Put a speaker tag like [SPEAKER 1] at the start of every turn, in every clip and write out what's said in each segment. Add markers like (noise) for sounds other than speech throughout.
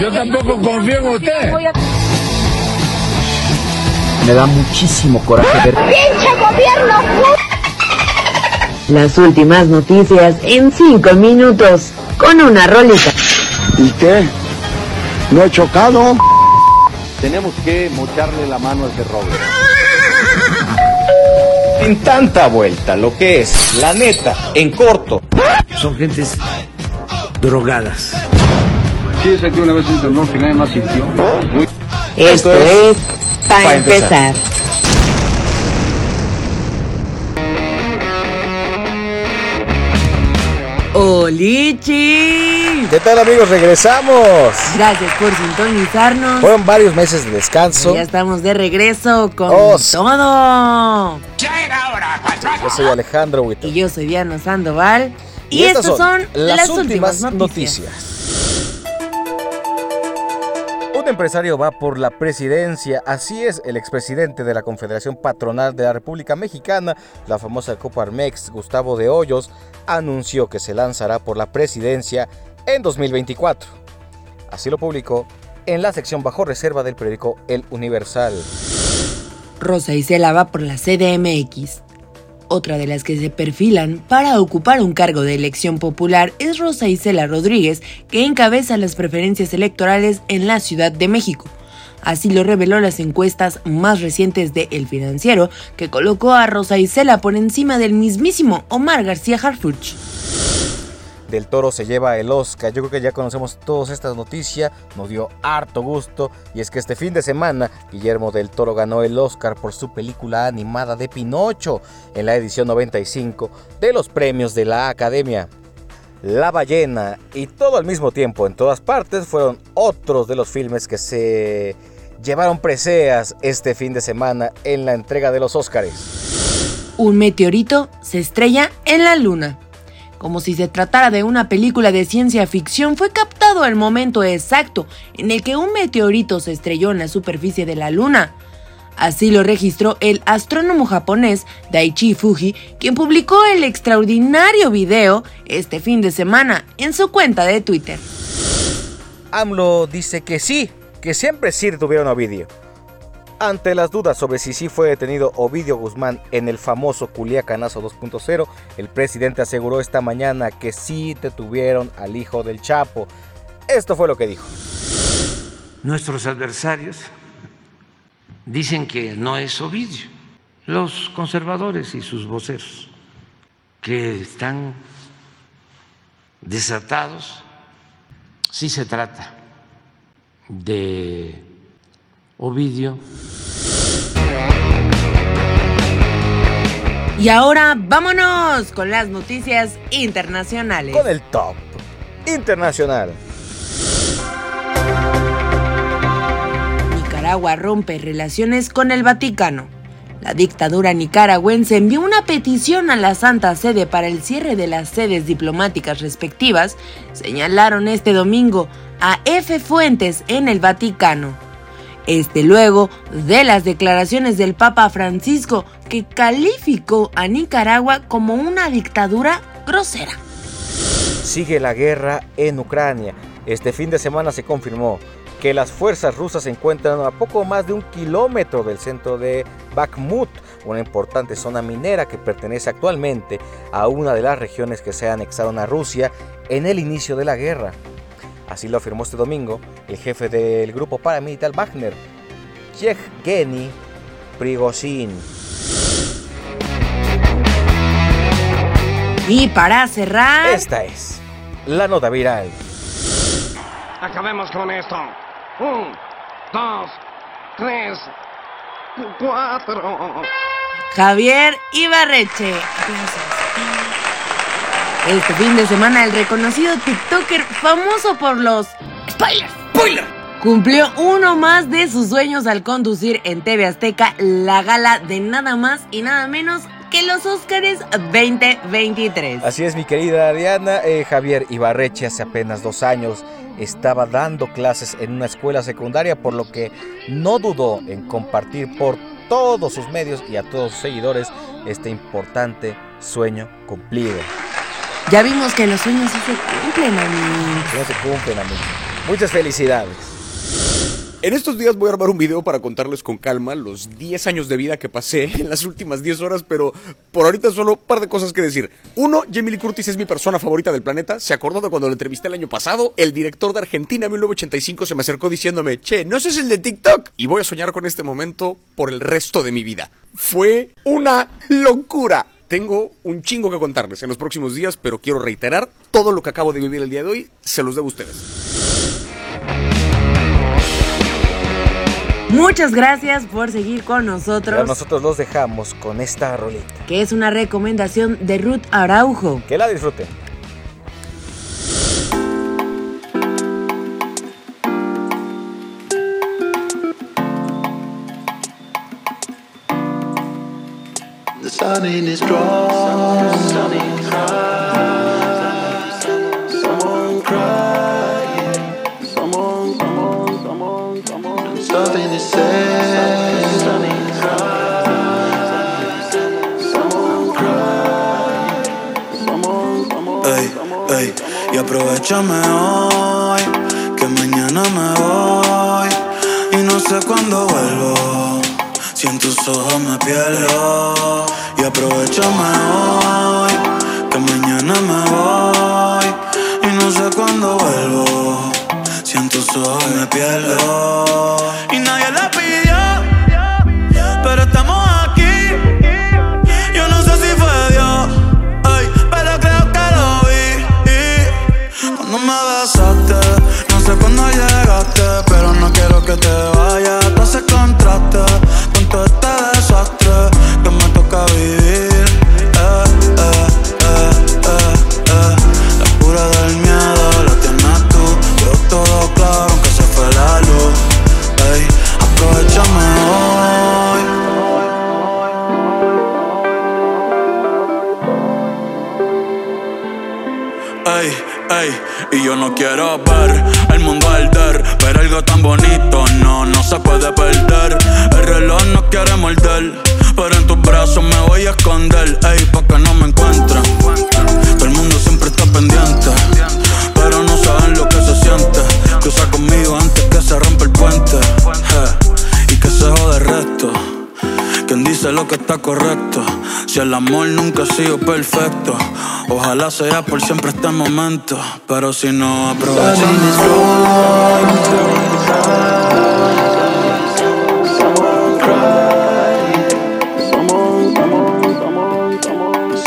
[SPEAKER 1] Yo tampoco confío en usted.
[SPEAKER 2] Me da muchísimo coraje ver.
[SPEAKER 3] ¡Pinche gobierno!
[SPEAKER 4] Las últimas noticias en cinco minutos con una rolita.
[SPEAKER 5] ¿Y qué? ¿No he chocado?
[SPEAKER 6] Tenemos que mocharle la mano a ese roble.
[SPEAKER 7] En tanta vuelta, lo que es, la neta, en corto.
[SPEAKER 8] Son gentes drogadas.
[SPEAKER 6] Sí, una vez internó que nadie más sintió. Muy...
[SPEAKER 4] Esto, es para
[SPEAKER 7] pa
[SPEAKER 4] empezar.
[SPEAKER 7] empezar.
[SPEAKER 9] ¡Olichi!
[SPEAKER 10] ¿Qué tal amigos? Regresamos.
[SPEAKER 9] Gracias por sintonizarnos.
[SPEAKER 10] Fueron varios meses de descanso.
[SPEAKER 9] Ya estamos de regreso con
[SPEAKER 10] Oh,
[SPEAKER 9] todo.
[SPEAKER 10] Yo soy Alejandro Huito.
[SPEAKER 9] Y yo soy Diana Sandoval. Y, estas son, las, últimas, noticias.
[SPEAKER 10] Un empresario va por la presidencia, así es, el expresidente de la Confederación Patronal de la República Mexicana, la famosa Coparmex, Gustavo de Hoyos, anunció que se lanzará por la presidencia en 2024. Así lo publicó en la sección bajo reserva del periódico El Universal.
[SPEAKER 9] Rosa Isela va por la CDMX. Otra de las que se perfilan para ocupar un cargo de elección popular es Rosa Isela Rodríguez, que encabeza las preferencias electorales en la Ciudad de México. Así lo reveló las encuestas más recientes de El Financiero, que colocó a Rosa Isela por encima del mismísimo Omar García Harfuch.
[SPEAKER 10] Del Toro se lleva el Oscar. Yo creo que ya conocemos todas estas noticias. Nos dio harto gusto. Y es que este fin de semana Guillermo del Toro ganó el Oscar por su película animada de Pinocho en la edición 95 de los premios de la Academia. La ballena y todo al mismo tiempo en todas partes fueron otros de los filmes que se llevaron preseas este fin de semana en la entrega de los Oscars.
[SPEAKER 9] Un meteorito se estrella en la luna. Como si se tratara de una película de ciencia ficción, fue captado el momento exacto en el que un meteorito se estrelló en la superficie de la Luna. Así lo registró el astrónomo japonés Daichi Fuji, quien publicó el extraordinario video este fin de semana en su cuenta de Twitter.
[SPEAKER 10] AMLO dice que sí, que siempre sí detuvieron a Ovidio. Ante las dudas sobre si sí fue detenido Ovidio Guzmán en el famoso Culiacanazo 2.0, el presidente aseguró esta mañana que sí detuvieron al hijo del Chapo. Esto fue lo que dijo.
[SPEAKER 8] Nuestros adversarios dicen que no es Ovidio. Los conservadores y sus voceros, que están desatados, sí se trata de Ovidio.
[SPEAKER 9] Y ahora vámonos con las noticias internacionales.
[SPEAKER 10] Con el top internacional.
[SPEAKER 9] Nicaragua rompe relaciones con el Vaticano. La dictadura nicaragüense envió una petición a la Santa Sede para el cierre de las sedes diplomáticas respectivas, señalaron este domingo a F. Fuentes en el Vaticano. Este luego de las declaraciones del Papa Francisco que calificó a Nicaragua como una dictadura grosera.
[SPEAKER 10] Sigue la guerra en Ucrania. Este fin de semana se confirmó que las fuerzas rusas se encuentran a poco más de un kilómetro del centro de Bakhmut, una importante zona minera que pertenece actualmente a una de las regiones que se anexaron a Rusia en el inicio de la guerra. Así lo afirmó este domingo el jefe del grupo paramilitar Wagner, Yevgeny Prigozhin.
[SPEAKER 9] Y para cerrar,
[SPEAKER 10] Esta es la nota viral.
[SPEAKER 11] Acabemos con esto. Un, dos, tres, cu- cuatro.
[SPEAKER 9] Javier Ibarreche. Este fin de semana el reconocido TikToker famoso por los spoilers, cumplió uno más de sus sueños al conducir en TV Azteca la gala de nada más y nada menos que los Óscares 2023.
[SPEAKER 10] Así es, mi querida Diana. Eh, Javier Ibarreche hace apenas dos años estaba dando clases en una escuela secundaria, por lo que no dudó en compartir por todos sus medios y a todos sus seguidores este importante sueño cumplido.
[SPEAKER 9] Ya vimos que los sueños se cumplen, amigos.
[SPEAKER 10] No se cumplen, amigos. Muchas felicidades.
[SPEAKER 3] En estos días voy a armar un video para contarles con calma los 10 años de vida que pasé (laughs) en las últimas 10 horas, pero por ahorita solo un par de cosas que decir. Uno, Jamie Curtis es mi persona favorita del planeta. Se acordó de cuando lo entrevisté el año pasado. El director de Argentina 1985 se me acercó diciéndome, che, ¿no sos el de TikTok? Y voy a soñar con este momento por el resto de mi vida. Fue una locura. Tengo un chingo que contarles en los próximos días, pero quiero reiterar, todo lo que acabo de vivir el día de hoy se los debo a ustedes.
[SPEAKER 9] Muchas gracias por seguir con
[SPEAKER 10] Pero
[SPEAKER 9] nosotros,
[SPEAKER 10] nosotros los dejamos con esta rolita.
[SPEAKER 9] que es una recomendación de Ruth Araujo.
[SPEAKER 10] Que la disfruten.
[SPEAKER 12] Sun in is strong. Someone crying. Someone, someone, someone, someone. Something is said. Someone crying. Someone, someone,
[SPEAKER 13] Ey, ey, y aprovechame hoy, que mañana me voy y no sé cuándo vuelvo. Si en tus ojos me pierdo y aprovechame hoy, que mañana me voy y no sé cuándo vuelvo. Si en tus ojos me pierdo y nadie la Ey, ey, y yo no quiero ver el mundo arder, pero algo tan bonito no, no se puede perder. El reloj no quiere morder, pero en tus brazos me voy a esconder, ey, pa' que no me encuentren. Dice lo que está correcto. Si el amor nunca ha sido perfecto, ojalá sea por siempre este momento. Pero si no
[SPEAKER 12] someone.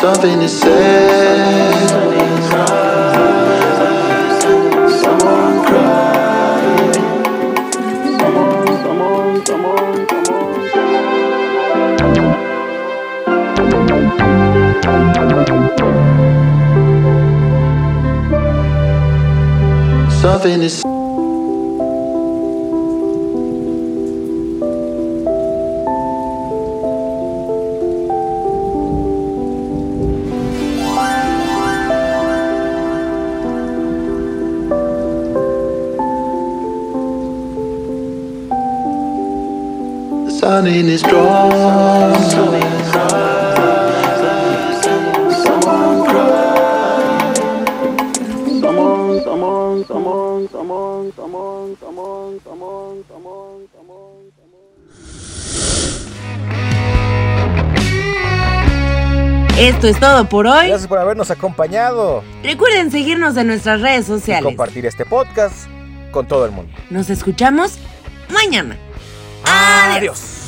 [SPEAKER 12] Something is said. Sun in is strong. Someone crying. Someone, someone, someone, someone, someone, someone, someone, someone, someone,
[SPEAKER 9] Esto es todo por hoy.
[SPEAKER 10] Gracias por habernos acompañado
[SPEAKER 9] Recuerden seguirnos en nuestras redes
[SPEAKER 10] y
[SPEAKER 9] sociales.
[SPEAKER 10] compartir este podcast con todo el mundo.
[SPEAKER 9] Nos escuchamos mañana.
[SPEAKER 10] Ah, Adiós.